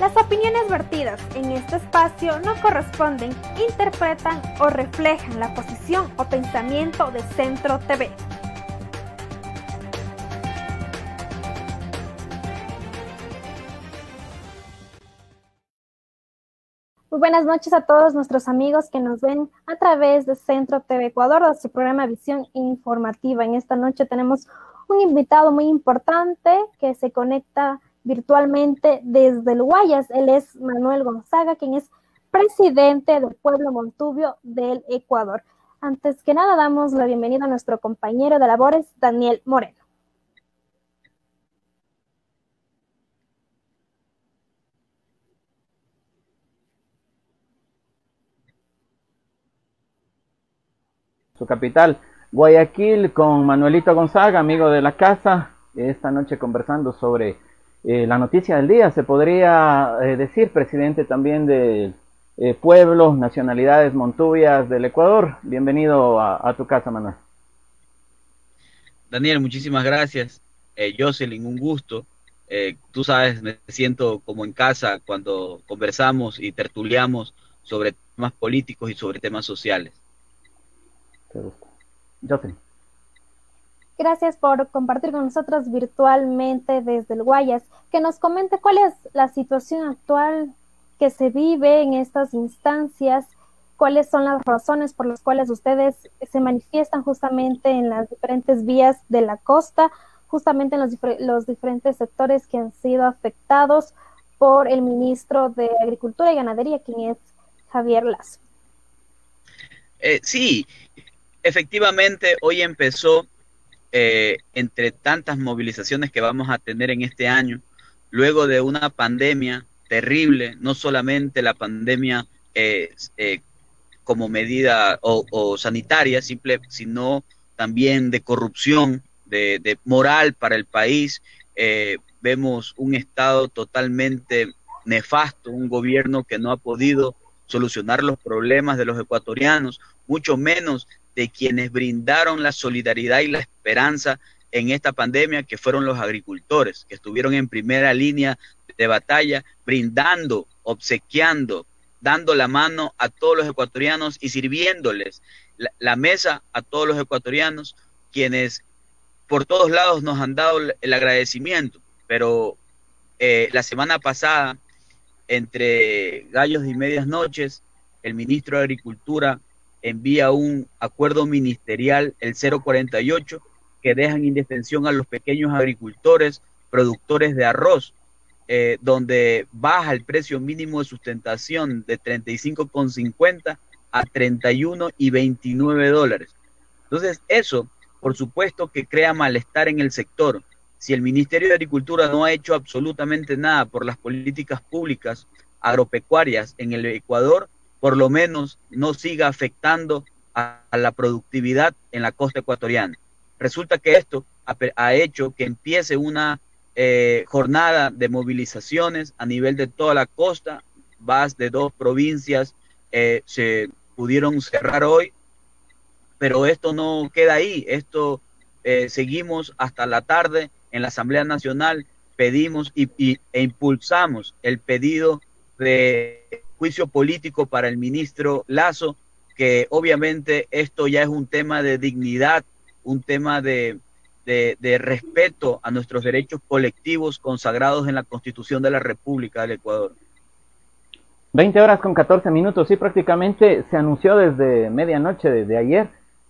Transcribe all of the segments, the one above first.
Las opiniones vertidas en este espacio no corresponden, interpretan o reflejan la posición o pensamiento de Centro TV. Muy buenas noches a todos nuestros amigos que nos ven a través de Centro TV Ecuador, de su programa Visión Informativa. En esta noche tenemos un invitado muy importante que se conecta virtualmente desde el Guayas. Él es Manuel Gonzaga, quien es presidente del pueblo Montubio del Ecuador. Antes que nada, damos la bienvenida a nuestro compañero de labores, Daniel Moreno. Su capital, Guayaquil, con Manuelito Gonzaga, amigo de la casa, esta noche conversando sobre eh, la noticia del día, se podría eh, decir, presidente también de eh, pueblos, nacionalidades montubias del Ecuador. Bienvenido a, tu casa, Manuel. Daniel, muchísimas gracias. Jocelyn, un gusto. tú sabes, me siento como en casa cuando conversamos y tertuliamos sobre temas políticos y sobre temas sociales. Jocelyn. Gracias por compartir con nosotros virtualmente desde el Guayas. Que nos comente cuál es la situación actual que se vive en estas instancias, cuáles son las razones por las cuales ustedes se manifiestan justamente en las diferentes vías de la costa, justamente en los, diferentes sectores que han sido afectados por el ministro de Agricultura y Ganadería, quien es Javier Lazo. Eh, sí, efectivamente, hoy empezó eh, entre tantas movilizaciones que vamos a tener en este año, luego de una pandemia terrible, no solamente la pandemia eh, eh, como medida o, sanitaria, simple, sino también de corrupción, de, moral para el país. vemos un Estado totalmente nefasto, un gobierno que no ha podido solucionar los problemas de los ecuatorianos, mucho menos de quienes brindaron la solidaridad y la esperanza en esta pandemia, que fueron los agricultores, que estuvieron en primera línea de batalla, brindando, obsequiando, dando la mano a todos los ecuatorianos y sirviéndoles la, mesa a todos los ecuatorianos, quienes por todos lados nos han dado el agradecimiento. Pero eh, la semana pasada, entre gallos y medias noches, el ministro de Agricultura envía un acuerdo ministerial, el 048, que deja en indefensión a los pequeños agricultores, productores de arroz, eh, donde baja el precio mínimo de sustentación de 35,50 a 31 y 29 dólares. Entonces, eso, por supuesto, que crea malestar en el sector. Si el Ministerio de Agricultura no ha hecho absolutamente nada por las políticas públicas agropecuarias en el Ecuador, por lo menos no siga afectando a, la productividad en la costa ecuatoriana. Resulta que esto ha, hecho que empiece una eh, jornada de movilizaciones a nivel de toda la costa, más de dos provincias eh, se pudieron cerrar hoy, pero esto no queda ahí, esto eh, seguimos hasta la tarde en la Asamblea Nacional, pedimos y, e impulsamos el pedido de juicio político para el ministro Lazo, que obviamente esto ya es un tema de dignidad, un tema de, respeto a nuestros derechos colectivos consagrados en la Constitución de la República del Ecuador. 20 horas con 14 minutos, sí, prácticamente se anunció desde medianoche, desde ayer,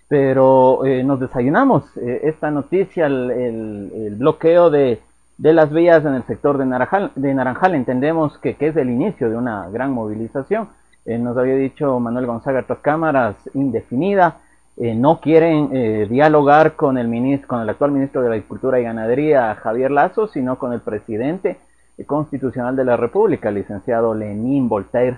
pero eh, nos desayunamos eh, esta noticia, el, bloqueo de, las vías en el sector de Naranjal, de Naranjal entendemos que, es el inicio de una gran movilización. Eh, nos había dicho Manuel Gonzaga tras cámaras indefinida, no quieren dialogar con el, ministro, con el actual ministro de Agricultura y Ganadería, Javier Lazo, sino con el presidente constitucional de la República, licenciado Lenín Voltaire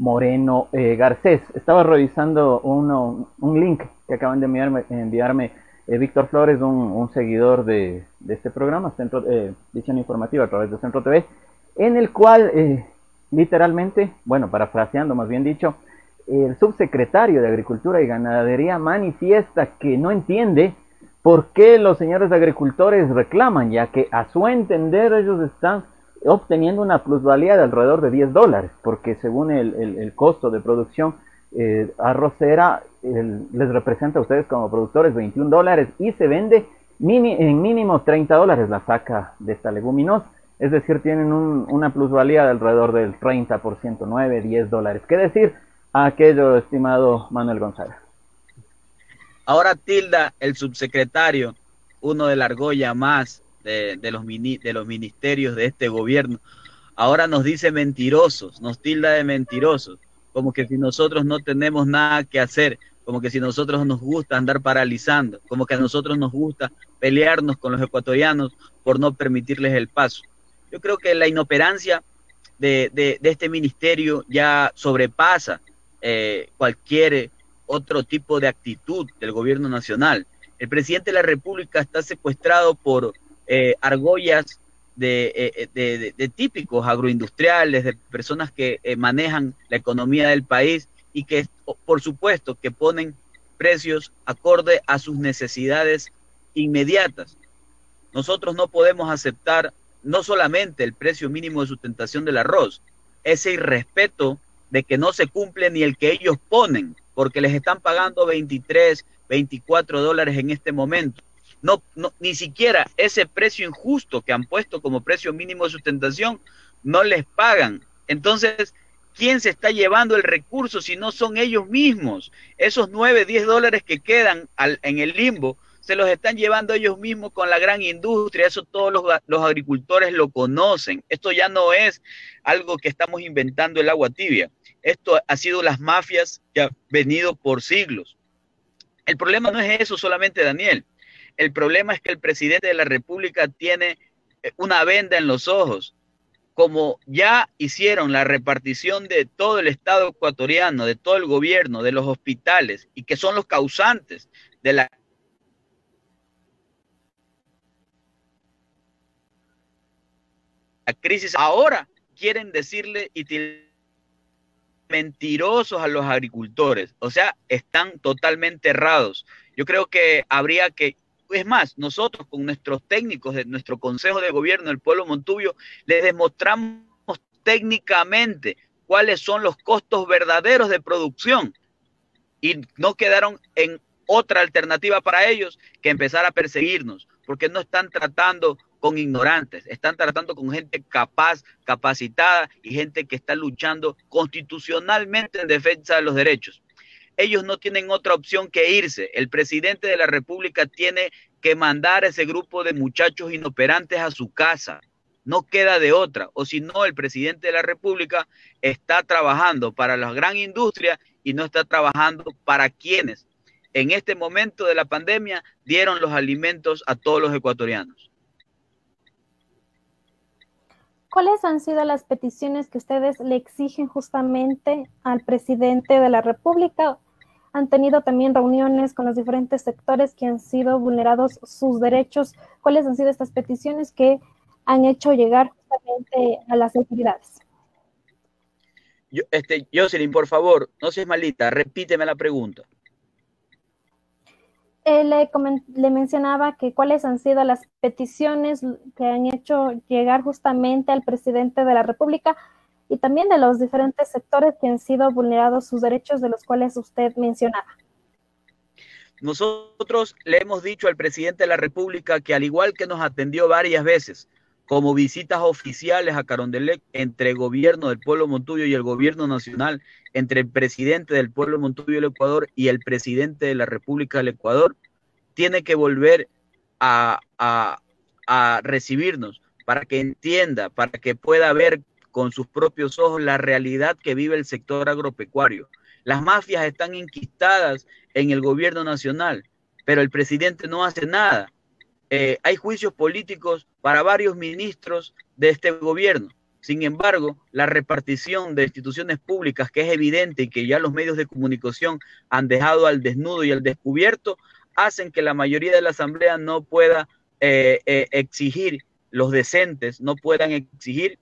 Moreno eh, Garcés. Estaba revisando uno, un link que acaban de enviarme, enviarme eh, Víctor Flores, un, seguidor de, este programa, Centro eh, Visión Informativa a través de Centro TV, en el cual eh, literalmente, bueno, parafraseando más bien dicho, el subsecretario de Agricultura y Ganadería manifiesta que no entiende por qué los señores agricultores reclaman, ya que a su entender ellos están obteniendo una plusvalía de alrededor de 10 dólares, porque según el, costo de producción eh, arrocera les representa a ustedes como productores 21 dólares y se vende en mínimo 30 dólares la saca de esta leguminosa. Es decir, tienen una plusvalía de alrededor del 30%, 9, 10 dólares. ¿Qué decir a aquello, estimado Manuel González? Ahora tilda el subsecretario, uno de la argolla más de, los de los ministerios de este gobierno, ahora nos dice mentirosos, nos tilda de mentirosos, como que si nosotros no tenemos nada que hacer, como que si nosotros nos gusta andar paralizando, como que a nosotros nos gusta pelearnos con los ecuatorianos por no permitirles el paso. Yo creo que la inoperancia de, de, este ministerio ya sobrepasa eh, cualquier otro tipo de actitud del gobierno nacional. El presidente de la República está secuestrado por eh, argollas eh, de, de, típicos agroindustriales, de personas que manejan la economía del país y que, por supuesto, que ponen precios acorde a sus necesidades inmediatas. Nosotros no podemos aceptar no solamente el precio mínimo de sustentación del arroz, ese irrespeto de que no se cumple ni el que ellos ponen, porque les están pagando 23, 24 dólares en este momento no, no, ni siquiera ese precio injusto que han puesto como precio mínimo de sustentación, no les pagan. Entonces, ¿quién se está llevando el recurso si no son ellos mismos? Esos 9, 10 dólares que quedan en el limbo, se los están llevando ellos mismos con la gran industria, eso todos los, los, agricultores lo conocen. Esto ya no es algo que estamos inventando el agua tibia. Esto ha sido las mafias que han venido por siglos. El problema no es eso solamente, Daniel. El problema es que el presidente de la República tiene eh, una venda en los ojos. Como ya hicieron la repartición de todo el Estado ecuatoriano, de todo el gobierno, de los hospitales, y que son los causantes de la crisis, ahora quieren decirle y mentirosos a los agricultores. O sea, están totalmente errados. Yo creo que habría que es más, nosotros con nuestros técnicos de nuestro Consejo de Gobierno del Pueblo Montubio, les demostramos técnicamente cuáles son los costos verdaderos de producción. Y no quedaron en otra alternativa para ellos que empezar a perseguirnos, porque no están tratando con ignorantes, están tratando con gente capaz, capacitada y gente que está luchando constitucionalmente en defensa de los derechos ellos no tienen otra opción que irse. El presidente de la República tiene que mandar a ese grupo de muchachos inoperantes a su casa. No queda de otra. O si no, el presidente de la República está trabajando para la gran industria y no está trabajando para quienes en este momento de la pandemia dieron los alimentos a todos los ecuatorianos. ¿Cuáles han sido las peticiones que ustedes le exigen justamente al presidente de la República han tenido también reuniones con los diferentes sectores que han sido vulnerados sus derechos. ¿Cuáles han sido estas peticiones que han hecho llegar justamente a las autoridades? Yo, este, Jocelyn, por favor, no seas malita, repíteme la pregunta. Eh, le, le, mencionaba que cuáles han sido las peticiones que han hecho llegar justamente al presidente de la República y también de los diferentes sectores que han sido vulnerados sus derechos de los cuales usted mencionaba. Nosotros le hemos dicho al presidente de la República que al igual que nos atendió varias veces, como visitas oficiales a Carondelet entre el gobierno del pueblo Montuyo y el gobierno nacional, entre el presidente del pueblo Montuyo del Ecuador y el presidente de la República del Ecuador, tiene que volver a, a recibirnos para que entienda, para que pueda ver con sus propios ojos la realidad que vive el sector agropecuario. Las mafias están inquistadas en el gobierno nacional, pero el presidente no hace nada. Eh, hay juicios políticos para varios ministros de este gobierno. Sin embargo, la repartición de instituciones públicas, que es evidente y que ya los medios de comunicación han dejado al desnudo y al descubierto, hacen que la mayoría de la Asamblea no pueda eh, eh, exigir, los decentes no puedan exigir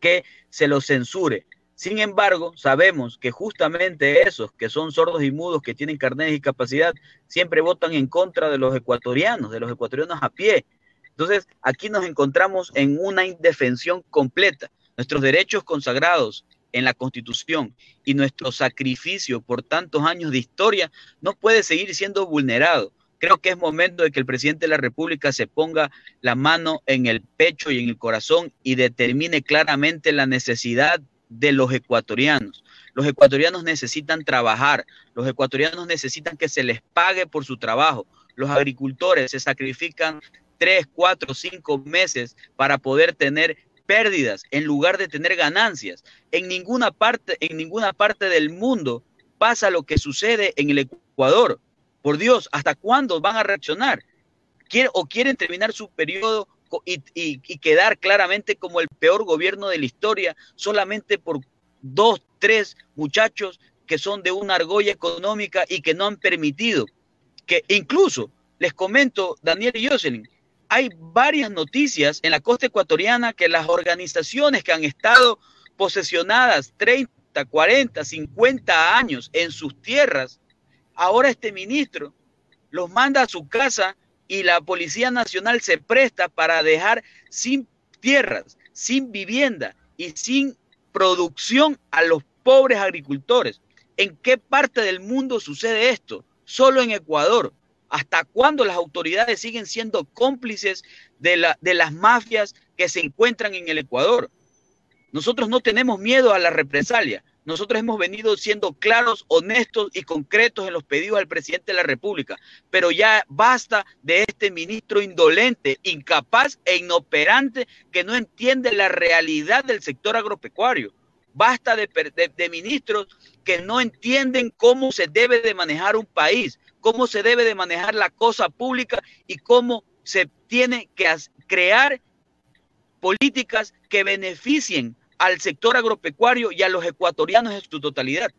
que se los censure. Sin embargo, sabemos que justamente esos que son sordos y mudos, que tienen carnet de discapacidad, siempre votan en contra de los ecuatorianos, de los ecuatorianos a pie. Entonces, aquí nos encontramos en una indefensión completa. Nuestros derechos consagrados en la Constitución y nuestro sacrificio por tantos años de historia no puede seguir siendo vulnerado. Creo que es momento de que el presidente de la República se ponga la mano en el pecho y en el corazón y determine claramente la necesidad de los ecuatorianos. Los ecuatorianos necesitan trabajar, los ecuatorianos necesitan que se les pague por su trabajo. Los agricultores se sacrifican tres, cuatro, cinco meses para poder tener pérdidas en lugar de tener ganancias. En ninguna parte, en ninguna parte del mundo pasa lo que sucede en el Ecuador. Por Dios, ¿hasta cuándo van a reaccionar? ¿O quieren terminar su periodo y, quedar claramente como el peor gobierno de la historia solamente por dos, tres muchachos que son de una argolla económica y que no han permitido que incluso, les comento, Daniel Jocelyn, hay varias noticias en la costa ecuatoriana que las organizaciones que han estado posesionadas 30, 40, 50 años en sus tierras, ahora este ministro los manda a su casa y la Policía Nacional se presta para dejar sin tierras, sin vivienda y sin producción a los pobres agricultores. ¿En qué parte del mundo sucede esto? Solo en Ecuador. ¿Hasta cuándo las autoridades siguen siendo cómplices de, de las mafias que se encuentran en el Ecuador? Nosotros no tenemos miedo a la represalia. Nosotros hemos venido siendo claros, honestos y concretos en los pedidos al presidente de la República, pero ya basta de este ministro indolente, incapaz e inoperante que no entiende la realidad del sector agropecuario. Basta de, ministros que no entienden cómo se debe de manejar un país, cómo se debe de manejar la cosa pública y cómo se tiene que crear políticas que beneficien al sector agropecuario y a los ecuatorianos en su totalidad.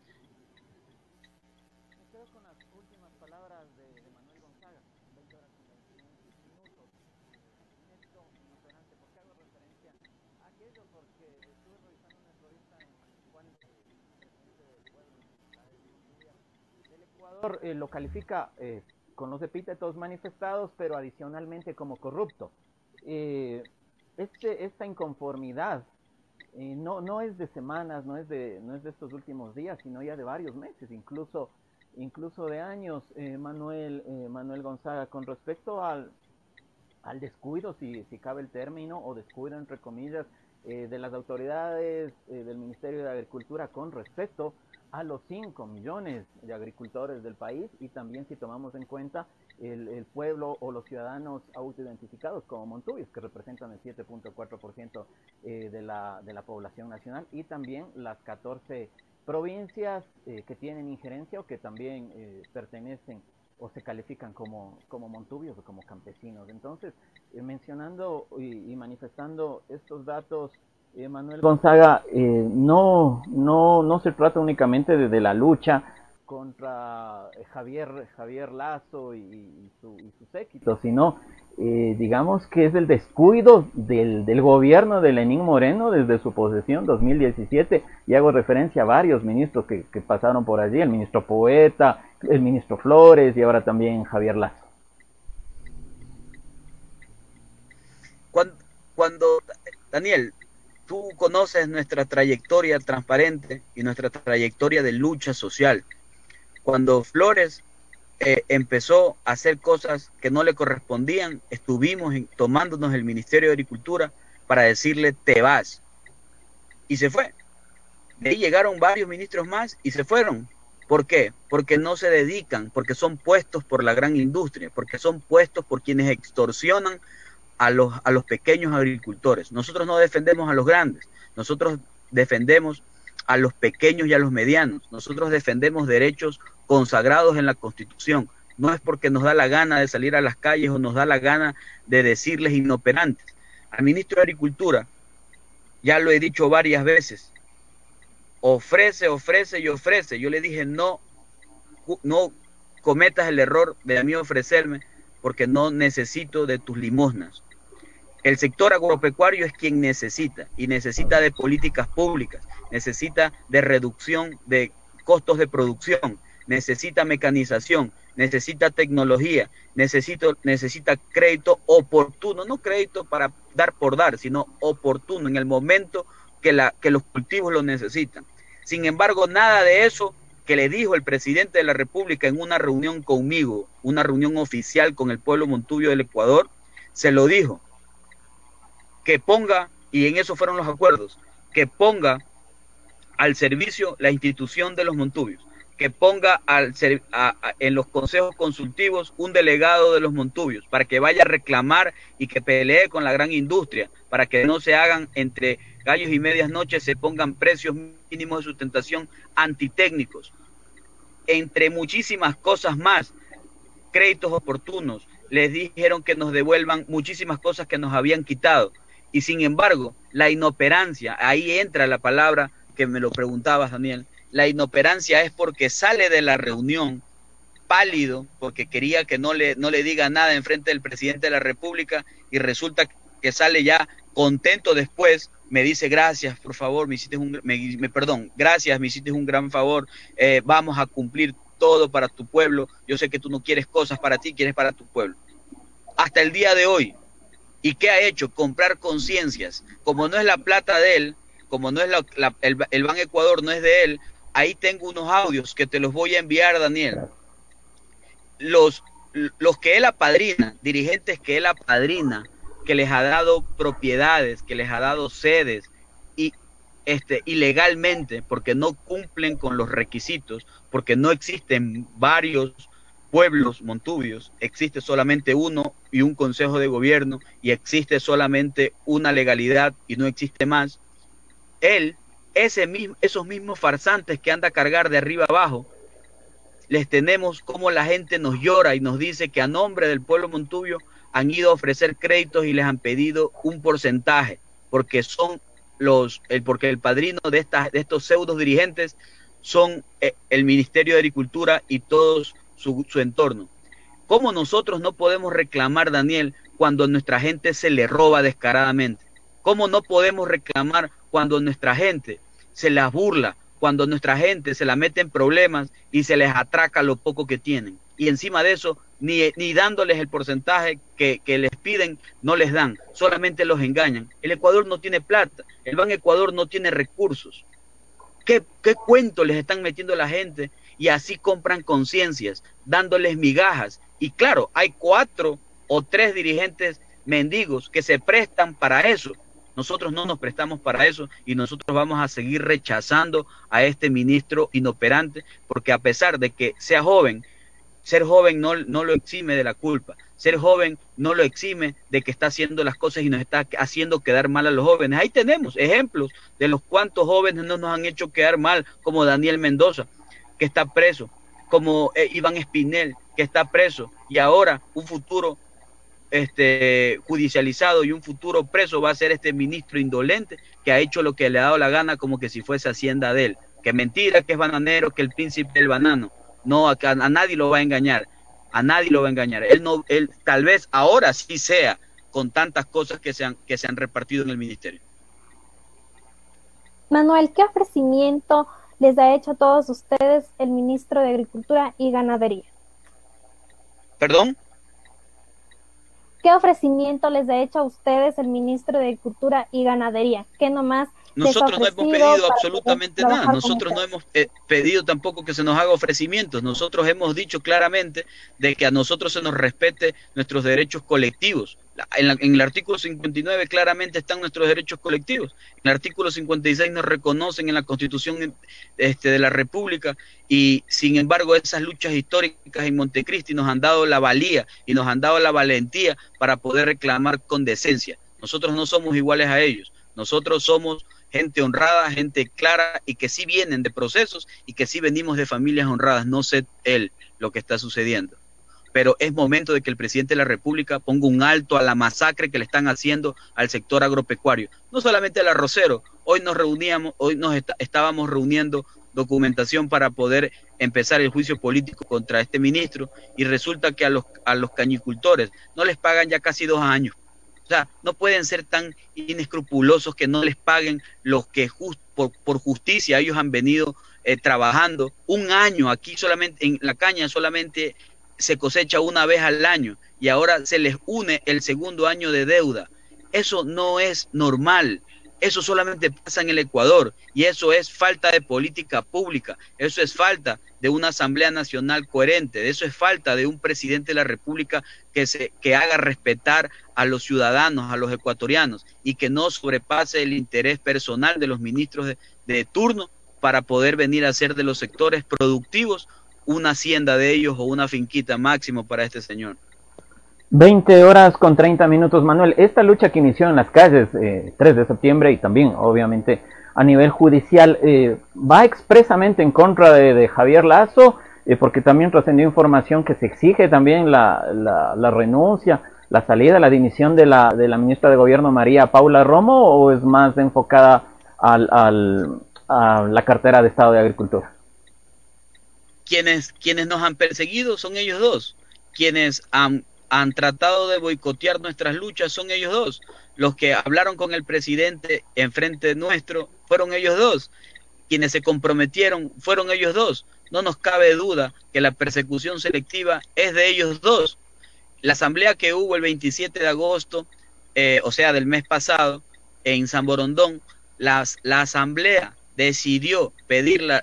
Eh, lo califica eh, con los epítetos manifestados, pero adicionalmente como corrupto. Eh, este, esta inconformidad eh, no, no es de semanas, no es de, no es de estos últimos días, sino ya de varios meses, incluso, incluso de años, eh, Manuel, eh, Manuel Gonzaga, con respecto al, al descuido, si, si cabe el término, o descuido entre comillas, de las autoridades del Ministerio de Agricultura con respecto a los 5 millones de agricultores del país y también si tomamos en cuenta el, pueblo o los ciudadanos autoidentificados como Montubios, que representan el 7.4% eh, de, la, de la población nacional, y también las 14 provincias eh, que tienen injerencia o que también eh, pertenecen o se califican como, como montubios o como campesinos. Entonces, mencionando y, manifestando estos datos, Manuel Gonzaga, no, no, no se trata únicamente de, de la lucha contra eh, Javier, Javier Lazo y, su, y su séquito, sino eh, digamos que es el descuido del, del, gobierno de Lenín Moreno desde su posesión 2017 y hago referencia a varios ministros que, que pasaron por allí, el ministro Poeta, el ministro Flores y ahora también Javier Lazo. Cuando, cuando Daniel, tú conoces nuestra trayectoria transparente y nuestra trayectoria de lucha social cuando Flores eh, empezó a hacer cosas que no le correspondían, estuvimos tomándonos el Ministerio de Agricultura para decirle te vas. Y se fue. De ahí llegaron varios ministros más y se fueron. ¿Por qué? Porque no se dedican, porque son puestos por la gran industria, porque son puestos por quienes extorsionan a los, a los pequeños agricultores. Nosotros no defendemos a los grandes, nosotros defendemos a los pequeños y a los medianos. Nosotros defendemos derechos consagrados en la Constitución. No es porque nos da la gana de salir a las calles o nos da la gana de decirles inoperantes. Al ministro de Agricultura, ya lo he dicho varias veces, ofrece, ofrece y ofrece. Yo le dije, no, no cometas el error de a mí ofrecerme porque no necesito de tus limosnas. El sector agropecuario es quien necesita y necesita de políticas públicas, necesita de reducción de costos de producción, necesita mecanización, necesita tecnología, necesita crédito oportuno, no crédito para dar por dar, sino oportuno en el momento que, la, que los cultivos lo necesitan. Sin embargo, nada de eso que le dijo el presidente de la República en una reunión conmigo, una reunión oficial con el pueblo montubio del Ecuador, se lo dijo que ponga, y en eso fueron los acuerdos, que ponga al servicio la institución de los Montubios, que ponga al, en los consejos consultivos un delegado de los Montubios para que vaya a reclamar y que pelee con la gran industria, para que no se hagan entre gallos y medias noches, se pongan precios mínimos de sustentación antitécnicos, entre muchísimas cosas más, créditos oportunos, les dijeron que nos devuelvan muchísimas cosas que nos habían quitado y sin embargo, la inoperancia, ahí entra la palabra que me lo preguntabas, Daniel, la inoperancia es porque sale de la reunión pálido, porque quería que no le, no le diga nada en frente del presidente de la República y resulta que sale ya contento después, me dice gracias, por favor, me hiciste un, me, perdón, gracias, me hiciste un gran favor, eh, vamos a cumplir todo para tu pueblo, yo sé que tú no quieres cosas para ti, quieres para tu pueblo. Hasta el día de hoy, ¿Y qué ha hecho? Comprar conciencias. Como no es la plata de él, como no es el, el Ban Ecuador no es de él, ahí tengo unos audios que te los voy a enviar, Daniel. Los, los que él apadrina, dirigentes que él apadrina, que les ha dado propiedades, que les ha dado sedes y este, ilegalmente, porque no cumplen con los requisitos, porque no existen varios pueblos montubios, existe solamente uno y un consejo de gobierno y existe solamente una legalidad y no existe más. Él, esos mismos farsantes que anda a cargar de arriba abajo, les tenemos como la gente nos llora y nos dice que a nombre del pueblo montubio han ido a ofrecer créditos y les han pedido un porcentaje, porque son los, el, porque el padrino de, estas, de estos pseudo dirigentes son eh, el Ministerio de Agricultura y todos su, entorno. ¿Cómo nosotros no podemos reclamar, Daniel, cuando nuestra gente se le roba descaradamente? ¿Cómo no podemos reclamar cuando nuestra gente se las burla, cuando nuestra gente se la mete en problemas y se les atraca lo poco que tienen? Y encima de eso, ni, ni dándoles el porcentaje que, que, les piden, no les dan, solamente los engañan. El Ecuador no tiene plata, el Ban Ecuador no tiene recursos. ¿Qué, qué cuento les están metiendo la gente y así compran conciencias, dándoles migajas. Y claro, hay cuatro o tres dirigentes mendigos que se prestan para eso. Nosotros no nos prestamos para eso y nosotros vamos a seguir rechazando a este ministro inoperante porque a pesar de que sea joven, ser joven no, no lo exime de la culpa. Ser joven no lo exime de que está haciendo las cosas y nos está haciendo quedar mal a los jóvenes. Ahí tenemos ejemplos de los cuantos jóvenes no nos han hecho quedar mal, como Daniel Mendoza, que está preso, como eh, Iván Espinel, que está preso, y ahora un futuro este, judicializado y un futuro preso va a ser este ministro indolente que ha hecho lo que le ha dado la gana como que si fuese hacienda de él. Que mentira, que es bananero, que el príncipe del banano. No, a, a nadie lo va a engañar. A nadie lo va a engañar. Él no, él tal vez ahora sí sea con tantas cosas que se han, que se han repartido en el ministerio. Manuel, ¿qué ofrecimiento les ha hecho a todos ustedes el ministro de Agricultura y Ganadería. ¿Perdón? ¿Qué ofrecimiento les ha hecho a ustedes el ministro de Agricultura y Ganadería? ¿Qué nomás nosotros no hemos pedido absolutamente nada, nosotros no hemos eh, pedido tampoco que se nos haga ofrecimientos, nosotros hemos dicho claramente de que a nosotros se nos respete nuestros derechos colectivos. En, el artículo 59 claramente están nuestros derechos colectivos, en el artículo 56 nos reconocen en la Constitución este, de la República y sin embargo esas luchas históricas en Montecristi nos han dado la valía y nos han dado la valentía para poder reclamar con decencia. Nosotros no somos iguales a ellos, nosotros somos gente honrada, gente clara y que sí vienen de procesos y que sí venimos de familias honradas. No sé él lo que está sucediendo. Pero es momento de que el presidente de la República ponga un alto a la masacre que le están haciendo al sector agropecuario. No solamente al arrocero. Hoy nos reuníamos, hoy nos estábamos reuniendo documentación para poder empezar el juicio político contra este ministro y resulta que a los, cañicultores no les pagan ya casi dos años o sea, no pueden ser tan inescrupulosos que no les paguen los que por, justicia ellos han venido eh, trabajando. Un año aquí solamente, en la caña solamente se cosecha una vez al año y ahora se les une el segundo año de deuda. Eso no es normal. Eso solamente pasa en el Ecuador y eso es falta de política pública, eso es falta de una Asamblea Nacional coherente, eso es falta de un presidente de la República que, se, que haga respetar a los ciudadanos, a los ecuatorianos y que no sobrepase el interés personal de los ministros de, de turno para poder venir a ser de los sectores productivos una hacienda de ellos o una finquita máximo para este señor. 20 horas con 30 minutos, Manuel. Esta lucha que inició en las calles eh, 3 de septiembre y también, obviamente, a nivel judicial, eh, va expresamente en contra de, Javier Lazo, eh, porque también trascendió información que se exige también la, la, renuncia, la salida, la dimisión de la, de la ministra de Gobierno María Paula Romo, o es más enfocada al, a la cartera de Estado de Agricultura. Quienes, quienes nos han perseguido son ellos dos, quienes han han tratado de boicotear nuestras luchas son ellos dos. Los que hablaron con el presidente enfrente nuestro fueron ellos dos. Quienes se comprometieron fueron ellos dos. No nos cabe duda que la persecución selectiva es de ellos dos. La asamblea que hubo el 27 de agosto, eh, o sea, del mes pasado, en San Borondón, las, la asamblea decidió pedirle,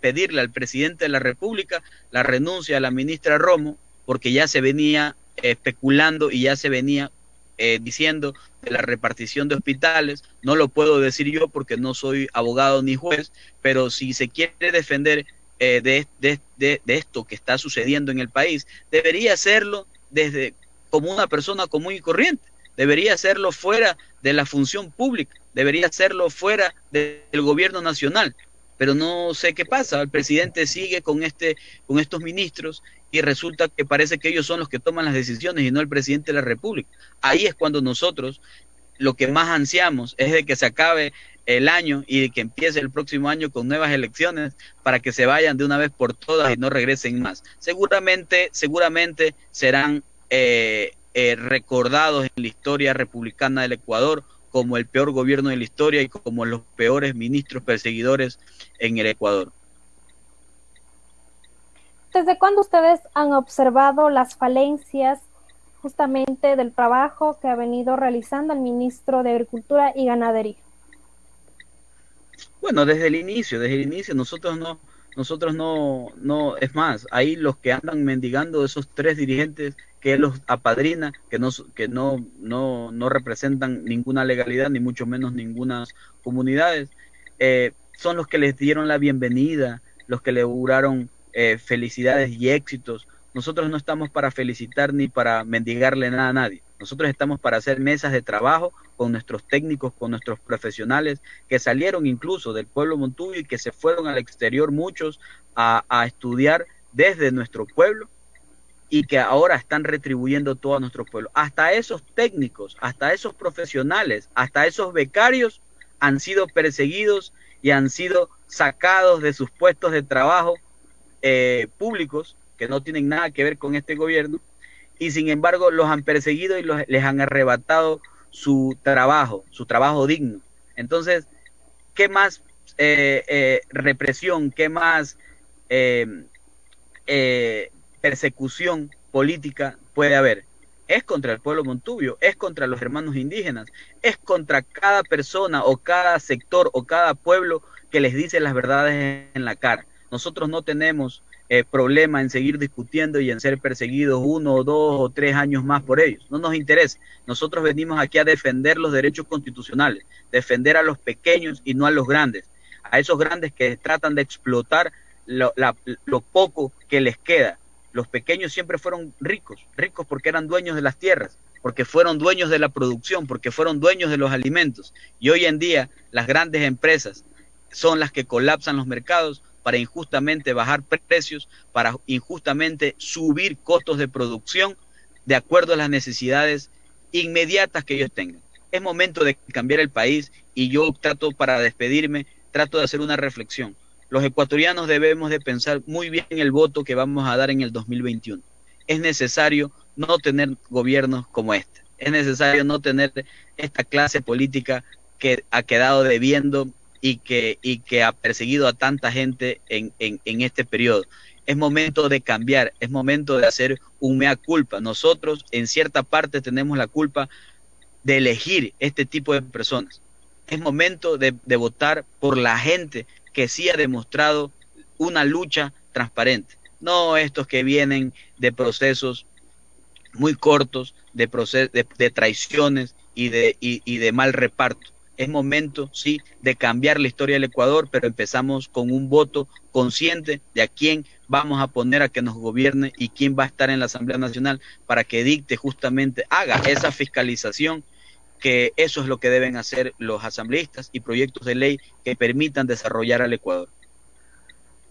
pedirle al presidente de la República la renuncia a la ministra Romo, porque ya se venía especulando y ya se venía eh, diciendo de la repartición de hospitales. No lo puedo decir yo porque no soy abogado ni juez, pero si se quiere defender eh, de, de, de, esto que está sucediendo en el país, debería hacerlo desde como una persona común y corriente. Debería hacerlo fuera de la función pública, debería hacerlo fuera del gobierno nacional, pero no sé qué pasa. El presidente sigue con este, con estos ministros y resulta que parece que ellos son los que toman las decisiones y no el presidente de la República. Ahí es cuando nosotros lo que más ansiamos es de que se acabe el año y de que empiece el próximo año con nuevas elecciones para que se vayan de una vez por todas y no regresen más. Seguramente, seguramente serán eh, eh, recordados en la historia republicana del Ecuador como el peor gobierno de la historia y como los peores ministros perseguidores en el Ecuador. ¿Desde cuándo ustedes han observado las falencias justamente del trabajo que ha venido realizando el ministro de Agricultura y Ganadería? Bueno, desde el inicio, desde el inicio nosotros no, nosotros no, no, es más, ahí los que andan mendigando esos tres dirigentes que los apadrina, que no, que no, no, no representan ninguna legalidad, ni mucho menos ninguna comunidades, eh, son los que les dieron la bienvenida, los que le auguraron eh, felicidades y éxitos. Nosotros no estamos para felicitar ni para mendigarle nada a nadie. Nosotros estamos para hacer mesas de trabajo con nuestros técnicos, con nuestros profesionales que salieron incluso del pueblo Montuyo y que se fueron al exterior muchos a, estudiar desde nuestro pueblo y que ahora están retribuyendo todo a nuestro pueblo. Hasta esos técnicos, hasta esos profesionales, hasta esos becarios han sido perseguidos y han sido sacados de sus puestos de trabajo eh, públicos que no tienen nada que ver con este gobierno y sin embargo los han perseguido y les han arrebatado su trabajo, su trabajo digno. Entonces, ¿qué más eh, eh, represión, qué más persecución política puede haber? es contra el pueblo montubio, es contra los hermanos indígenas, es contra cada persona o cada sector o cada pueblo que les dice las verdades en la cara. Nosotros no tenemos eh, problema en seguir discutiendo y en ser perseguidos uno, dos o tres años más por ellos. No nos interesa. Nosotros venimos aquí a defender los derechos constitucionales, defender a los pequeños y no a los grandes, a esos grandes que tratan de explotar lo, lo poco que les queda. Los pequeños siempre fueron ricos, ricos porque eran dueños de las tierras, porque fueron dueños de la producción, porque fueron dueños de los alimentos. Y hoy en día las grandes empresas son las que colapsan los mercados para injustamente bajar precios, para injustamente subir costos de producción de acuerdo a las necesidades inmediatas que ellos tengan. Es momento de cambiar el país y yo trato para despedirme, trato de hacer una reflexión. Los ecuatorianos debemos de pensar muy bien el voto que vamos a dar en el 2021. Es necesario no tener gobiernos como este. Es necesario no tener esta clase política que ha quedado debiendo y que, y que ha perseguido a tanta gente en, en, este periodo. Es momento de cambiar, es momento de hacer un mea culpa. Nosotros en cierta parte tenemos la culpa de elegir este tipo de personas. Es momento de, de votar por la gente que sí ha demostrado una lucha transparente. No estos que vienen de procesos muy cortos, de, de, de traiciones y de, y, y de mal reparto es momento, sí, de cambiar la historia del Ecuador, pero empezamos con un voto consciente de a quién vamos a poner a que nos gobierne y quién va a estar en la Asamblea Nacional para que dicte justamente, haga esa fiscalización, que eso es lo que deben hacer los asambleístas y proyectos de ley que permitan desarrollar al Ecuador.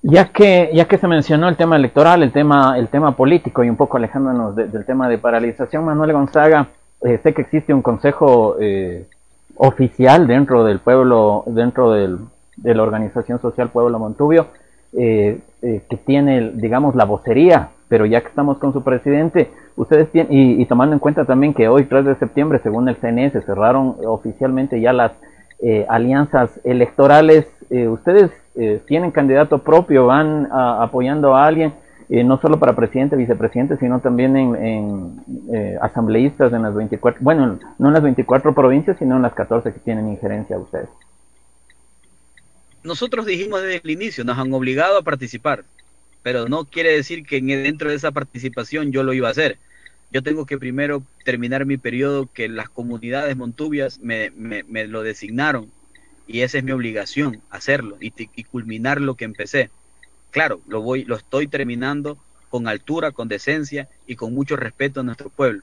Ya que, ya que se mencionó el tema electoral, el tema, el tema político y un poco alejándonos del tema de paralización, Manuel Gonzaga, eh, sé que existe un consejo eh, oficial dentro del pueblo, dentro del, de la organización social Pueblo Montubio, eh, eh, que tiene, digamos, la vocería, pero ya que estamos con su presidente, ustedes tienen, y, tomando en cuenta también que hoy, 3 de septiembre, según el CNE, se cerraron oficialmente ya las eh, alianzas electorales, ustedes tienen candidato propio, van apoyando a alguien, eh, no solo para presidente, vicepresidente, sino también en, eh, asambleístas en las 24, bueno, no en las 24 provincias, sino en las 14 que tienen injerencia ustedes. Nosotros dijimos desde el inicio, nos han obligado a participar, pero no quiere decir que dentro de esa participación yo lo iba a hacer. Yo tengo que primero terminar mi periodo que las comunidades montubias me, me, lo designaron y esa es mi obligación, hacerlo y, y culminar lo que empecé claro, lo voy, lo estoy terminando con altura, con decencia y con mucho respeto a nuestro pueblo.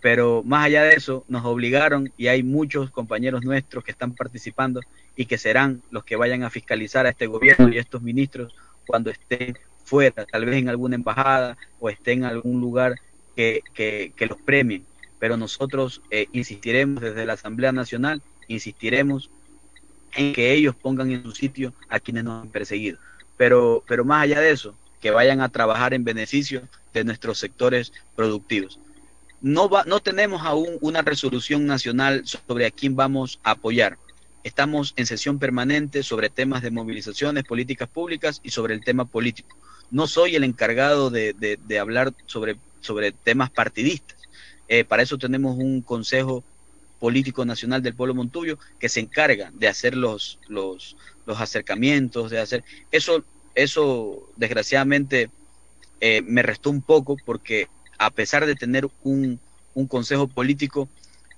Pero más allá de eso, nos obligaron y hay muchos compañeros nuestros que están participando y que serán los que vayan a fiscalizar a este gobierno y a estos ministros cuando estén fuera, tal vez en alguna embajada o estén en algún lugar que, que, los premien. Pero nosotros eh, insistiremos desde la Asamblea Nacional, insistiremos en que ellos pongan en su sitio a quienes nos han perseguido pero, pero más allá de eso, que vayan a trabajar en beneficio de nuestros sectores productivos. No, va, no tenemos aún una resolución nacional sobre a quién vamos a apoyar. Estamos en sesión permanente sobre temas de movilizaciones, políticas públicas y sobre el tema político. No soy el encargado de, de, hablar sobre, sobre temas partidistas. Eh, para eso tenemos un Consejo Político Nacional del Pueblo Montubio que se encarga de hacer los, los, los acercamientos, de hacer... Eso, eso desgraciadamente eh, me restó un poco porque a pesar de tener un, un consejo político,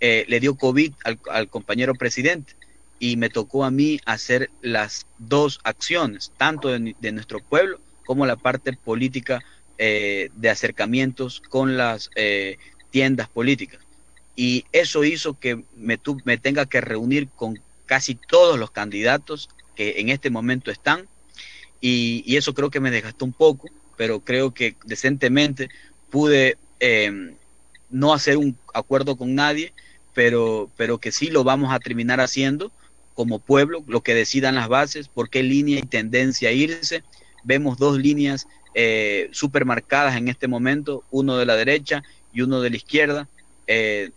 eh, le dio COVID al, compañero presidente y me tocó a mí hacer las dos acciones, tanto de, nuestro pueblo como la parte política eh, de acercamientos con las tiendas políticas. Y eso hizo que me, me tenga que reunir con casi todos los candidatos que en este momento están y, eso creo que me desgastó un poco, pero creo que decentemente pude em, no hacer un acuerdo con nadie, pero, pero que sí lo vamos a terminar haciendo como pueblo, lo que decidan las bases, por qué línea y tendencia irse. Vemos dos líneas eh, súper marcadas en este momento, uno de la derecha y uno de la izquierda. Eh,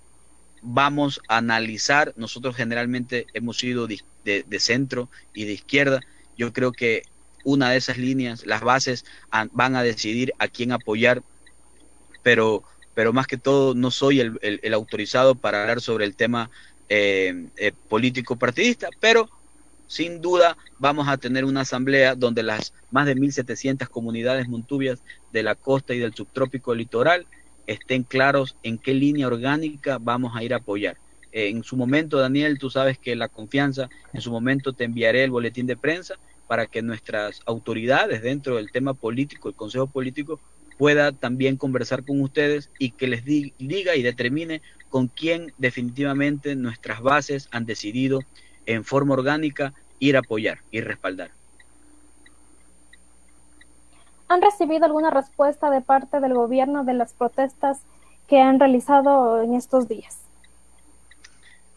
vamos a analizar, nosotros generalmente hemos sido de, centro y de izquierda. Yo creo que una de esas líneas, las bases van a decidir a quién apoyar, pero pero más que todo no soy el, autorizado para hablar sobre el tema eh, eh, político partidista, pero sin duda vamos a tener una asamblea donde las más de 1.700 comunidades montubias de la costa y del subtrópico litoral estén claros en qué línea orgánica vamos a ir a apoyar. Eh, en su momento, Daniel, tú sabes que la confianza, en su momento te enviaré el boletín de prensa para que nuestras autoridades dentro del tema político, el Consejo Político, pueda también conversar con ustedes y que les diga y determine con quién definitivamente nuestras bases han decidido en forma orgánica ir a apoyar y respaldar. ¿Han recibido alguna respuesta de parte del gobierno de las protestas que han realizado en estos días?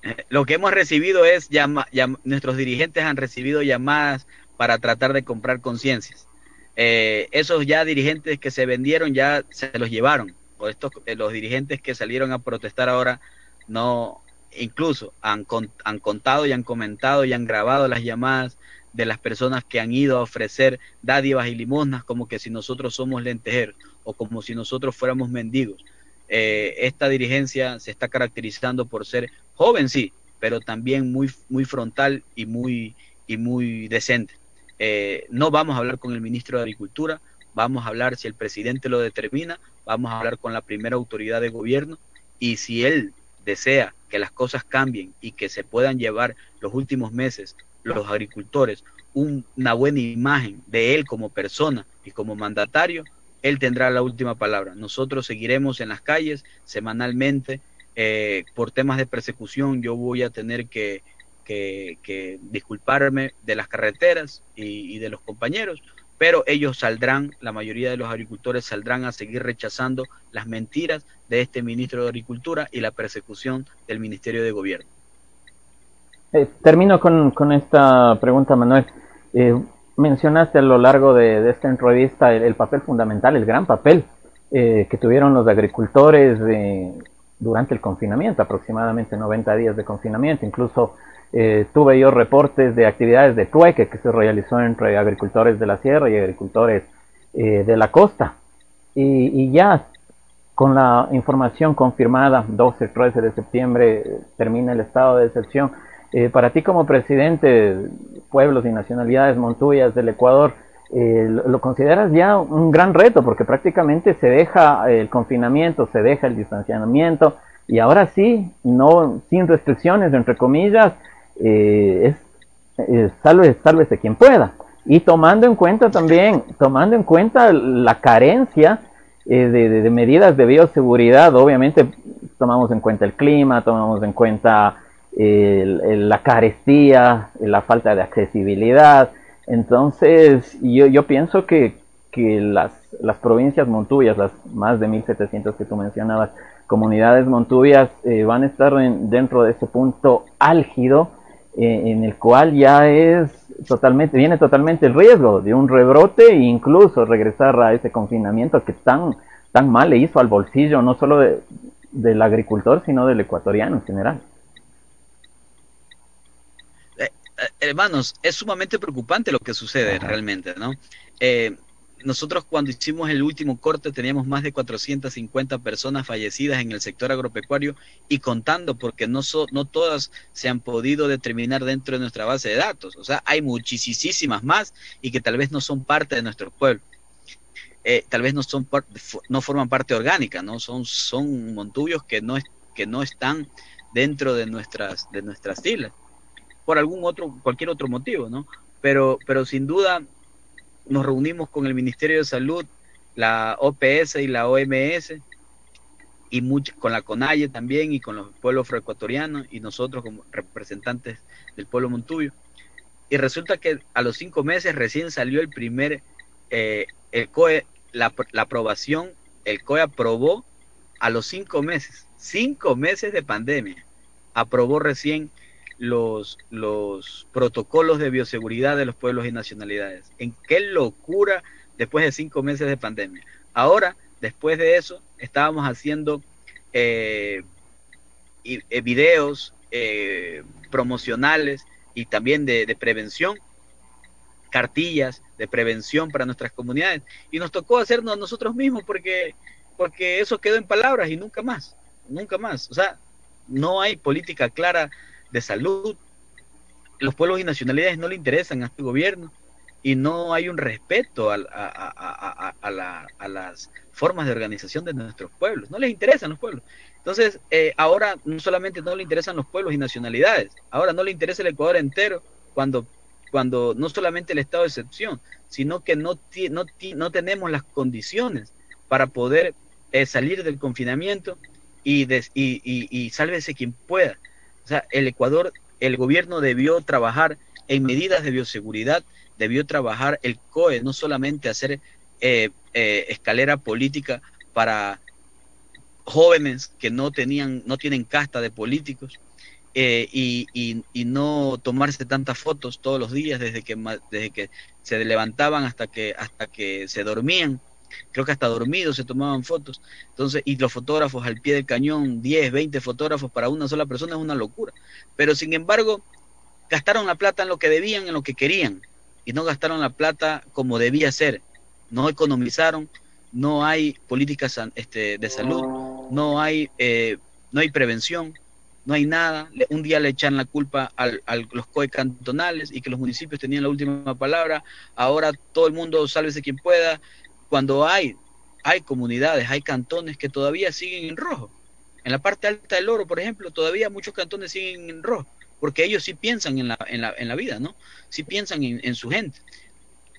Eh, lo que hemos recibido es, llama, nuestros dirigentes han recibido llamadas para tratar de comprar conciencias. Eh, esos ya dirigentes que se vendieron ya se los llevaron. Estos, eh, los dirigentes que salieron a protestar ahora no, incluso han, han contado y han comentado y han grabado las llamadas de las personas que han ido a ofrecer dádivas y limosnas como que si nosotros somos lentejeros o como si nosotros fuéramos mendigos. Eh, esta dirigencia se está caracterizando por ser joven, sí, pero también muy, muy frontal y muy, y muy decente. Eh, no vamos a hablar con el ministro de Agricultura, vamos a hablar si el presidente lo determina, vamos a hablar con la primera autoridad de gobierno y si él desea que las cosas cambien y que se puedan llevar los últimos meses los agricultores una buena imagen de él como persona y como mandatario, él tendrá la última palabra. Nosotros seguiremos en las calles semanalmente. Eh, por temas de persecución yo voy a tener que, disculparme de las carreteras y de los compañeros, pero ellos saldrán, la mayoría de los agricultores saldrán a seguir rechazando las mentiras de este ministro de Agricultura y la persecución del Ministerio de Gobierno. Eh, termino con, esta pregunta, Manuel. Eh, mencionaste a lo largo de, esta entrevista el, papel fundamental, el gran papel eh, que tuvieron los agricultores durante el confinamiento, aproximadamente 90 días de confinamiento, incluso eh, tuve yo reportes de actividades de trueque que se realizó entre agricultores de la sierra y agricultores eh, de la costa. Y, ya con la información confirmada, 12-13 de septiembre termina el estado de excepción. Eh, para ti como presidente de pueblos y nacionalidades montuyas del Ecuador, ¿lo consideras ya un gran reto? Porque prácticamente se deja el confinamiento, se deja el distanciamiento y ahora sí, no sin restricciones, entre comillas, eh, es, salve, de quien pueda. Y tomando en cuenta también, tomando en cuenta la carencia eh, de, medidas de bioseguridad, obviamente tomamos en cuenta el clima, tomamos en cuenta la carestía, la falta de accesibilidad. Entonces, yo, yo pienso que, que las, las provincias montuyas, las más de 1700 que tú mencionabas, comunidades montubias, eh, van a estar dentro de ese punto álgido eh, en el cual ya es totalmente, viene totalmente el riesgo de un rebrote e incluso regresar a ese confinamiento que tan, tan mal le hizo al bolsillo, no solo del agricultor, sino del ecuatoriano en general. Eh, eh, hermanos, es sumamente preocupante lo que sucede realmente, ¿no? nosotros cuando hicimos el último corte teníamos más de 450 personas fallecidas en el sector agropecuario y contando porque no, no todas se han podido determinar dentro de nuestra base de datos. O sea, hay muchísimas más y que tal vez no son parte de nuestro pueblo. Eh, tal vez no son no forman parte orgánica, no son son montubios que no que no están dentro de nuestras de nuestras islas por algún otro cualquier otro motivo, ¿no? Pero pero sin duda nos reunimos con el Ministerio de Salud, la OPS y la OMS, y con la CONAIE también, y con los pueblos afroecuatorianos, y nosotros como representantes del pueblo montuyo. Y resulta que a los cinco meses recién salió el primer, eh, el COE, la, la aprobación, el COE aprobó a los cinco meses, cinco meses de pandemia, aprobó recién los, los protocolos de bioseguridad de los pueblos y nacionalidades. En qué locura después de cinco meses de pandemia. Ahora, después de eso, estábamos haciendo eh, eh, videos eh, promocionales y también de, de, prevención, cartillas de prevención para nuestras comunidades. Y nos tocó hacernos nosotros mismos porque porque eso quedó en palabras y nunca más, nunca más. O sea, no hay política clara de salud. Los pueblos y nacionalidades no le interesan a este gobierno y no hay un respeto a, las formas de organización de nuestros pueblos. No les interesan los pueblos. Entonces, eh, ahora no solamente no le interesan los pueblos y nacionalidades, ahora no le interesa el Ecuador entero cuando, cuando no solamente el estado de excepción, sino que no, no, no tenemos las condiciones para poder eh, salir del confinamiento y, y, y sálvese quien pueda. O sea, el Ecuador, el gobierno debió trabajar en medidas de bioseguridad debió trabajar el COE, no solamente hacer eh, eh, escalera política para jóvenes que no tenían, no tienen casta de políticos, eh, y, y, no tomarse tantas fotos todos los días desde que desde que se levantaban hasta que hasta que se dormían creo que hasta dormidos se tomaban fotos entonces y los fotógrafos al pie del cañón 10 20 fotógrafos para una sola persona es una locura pero sin embargo gastaron la plata en lo que debían en lo que querían y no gastaron la plata como debía ser. No economizaron, no hay políticas este, de salud, no hay, eh, no hay prevención, no hay nada. Un día le echan la culpa a los COE cantonales y que los municipios tenían la última palabra. Ahora todo el mundo, sálvese quien pueda. Cuando hay, hay comunidades, hay cantones que todavía siguen en rojo. En la parte alta del oro, por ejemplo, todavía muchos cantones siguen en rojo porque ellos sí piensan en la, en la, en la vida, ¿no? Sí piensan en, su gente.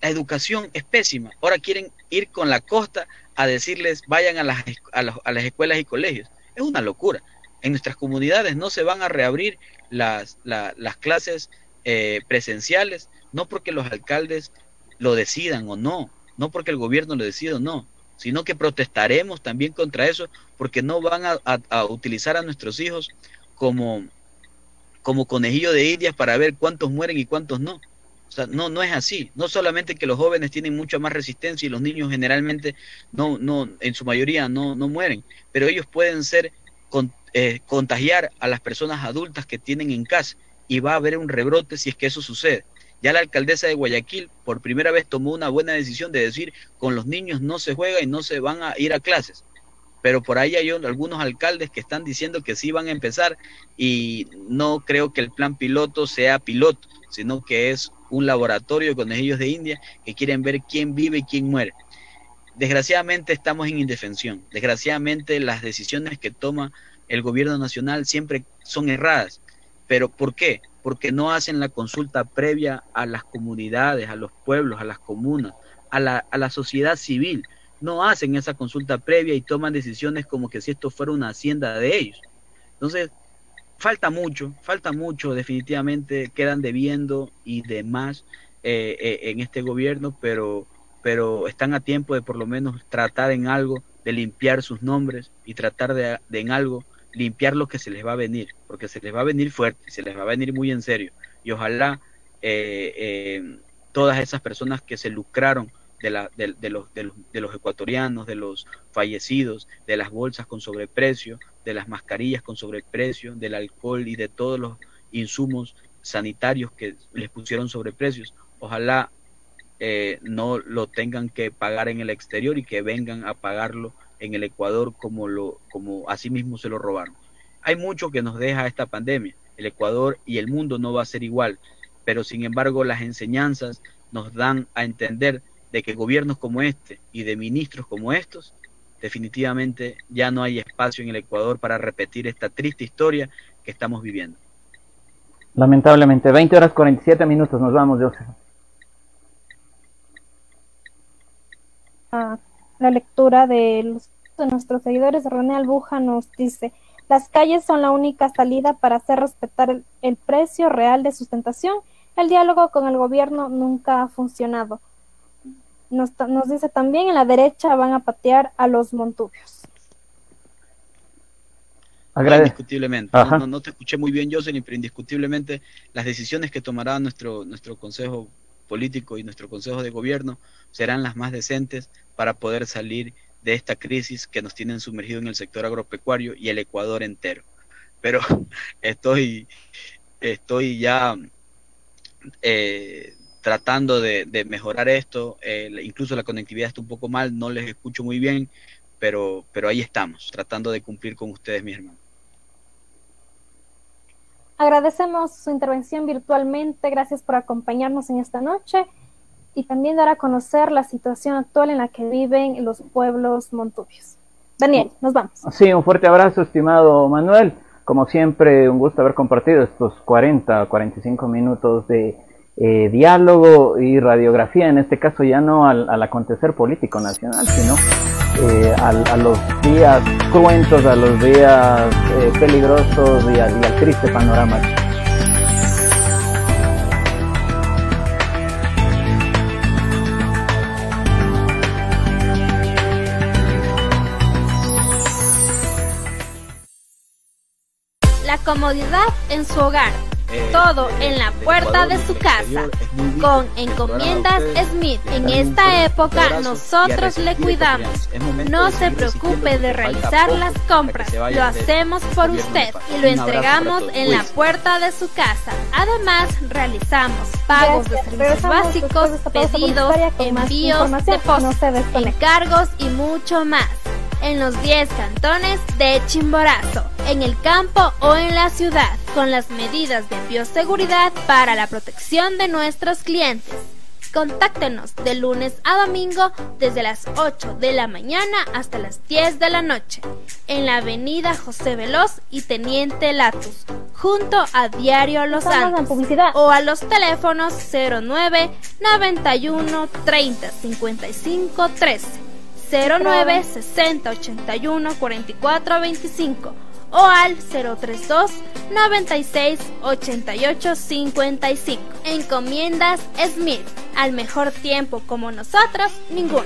La educación es pésima. Ahora quieren ir con la costa a decirles vayan a las, a, las escuelas y colegios. Es una locura. En nuestras comunidades no se van a reabrir las, las clases eh, presenciales, no porque los alcaldes lo decidan o no, no porque el gobierno lo decida no, sino que protestaremos también contra eso porque no van a utilizar a nuestros hijos como, como conejillo de indias para ver cuántos mueren y cuántos no. O sea, no, no es así. No solamente que los jóvenes tienen mucha más resistencia y los niños generalmente no, no, en su mayoría no, no mueren, pero ellos pueden ser eh, contagiar a las personas adultas que tienen en casa y va a haber un rebrote si es que eso sucede. Ya la alcaldesa de Guayaquil por primera vez tomó una buena decisión de decir con los niños no se juega y no se van a ir a clases pero por ahí hay algunos alcaldes que están diciendo que sí van a empezar y no creo que el plan piloto sea piloto, sino que es un laboratorio con ellos de India que quieren ver quién vive y quién muere. Desgraciadamente estamos en indefensión, desgraciadamente las decisiones que toma el gobierno nacional siempre son erradas, pero ¿por qué? Porque no hacen la consulta previa a las comunidades, a los pueblos, a las comunas, a la, a la sociedad civil no hacen esa consulta previa y toman decisiones como que si esto fuera una hacienda de ellos. Entonces, falta mucho, falta mucho, definitivamente quedan debiendo y demás eh, eh, en este gobierno, pero, pero están a tiempo de por lo menos tratar en algo de limpiar sus nombres y tratar de, en algo limpiar lo que se les va a venir, porque se les va a venir fuerte, se les va a venir muy en serio. Y ojalá eh, todas esas personas que se lucraron de, la, de, los, de, los, de, los, ecuatorianos, de los fallecidos, de las bolsas con sobreprecio, de las mascarillas con sobreprecio, del alcohol y de todos los insumos sanitarios que les pusieron sobreprecios. Ojalá eh, no lo tengan que pagar en el exterior y que vengan a pagarlo en el Ecuador como lo como así mismo se lo robaron. Hay mucho que nos deja esta pandemia. El Ecuador y el mundo no va a ser igual, pero sin embargo las enseñanzas nos dan a entender de que gobiernos como este y de ministros como estos, definitivamente ya no hay espacio en el Ecuador para repetir esta triste historia que estamos viviendo. Lamentablemente, 20 horas 47 minutos, nos vamos, Joseph. La lectura de, los, de nuestros seguidores, René Albuja nos dice, las calles son la única salida para hacer respetar el precio real de sustentación. El diálogo con el gobierno nunca ha funcionado. Nos, nos dice también en la derecha van a patear a los montubios. Indiscutiblemente. No, te escuché muy bien, Jocelyn, pero indiscutiblemente las decisiones que tomará nuestro, nuestro Consejo Político y nuestro Consejo de Gobierno serán las más decentes para poder salir de esta crisis que nos tienen sumergido en el sector agropecuario y el Ecuador entero. Pero estoy, estoy ya eh, tratando de, mejorar esto, eh, incluso la conectividad está un poco mal, no les escucho muy bien, pero, pero ahí estamos, tratando de cumplir con ustedes, mis hermanos. Agradecemos su intervención virtualmente, gracias por acompañarnos en esta noche y también dar a conocer la situación actual en la que viven los pueblos montubios. Daniel, nos vamos. Sí, un fuerte abrazo, estimado Manuel. Como siempre, un gusto haber compartido estos 40, 45 minutos de eh, diálogo y radiografía, en este caso ya no al, acontecer político nacional, sino eh, a los días cruentos, a los días eh, peligrosos y al triste panorama comodidad en su hogar. Eh, todo eh, en la puerta de su casa. Con encomiendas Smith. En esta época nosotros le cuidamos. No se preocupe de realizar las compras. Lo hacemos por usted y lo entregamos en la puerta de su casa. Además, realizamos pagos de servicios básicos, pedidos, envíos, depósitos, encargos y mucho más en los 10 cantones de Chimborazo, en el campo o en la ciudad, con las medidas de bioseguridad para la protección de nuestros clientes. Contáctenos de lunes a domingo desde las 8 de la mañana hasta las 10 de la noche en la avenida José Veloz y Teniente Latus, junto a Diario Los Santos o a los teléfonos 09 91 30 55 13 09 60 81 44 25 o al 032 96 88 55. Encomiendas Smith. Al mejor tiempo como nosotros, ninguno.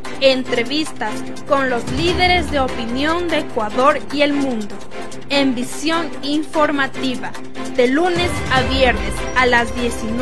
Entrevistas con los líderes de opinión de Ecuador y el mundo. En visión informativa. De lunes a viernes a las 19.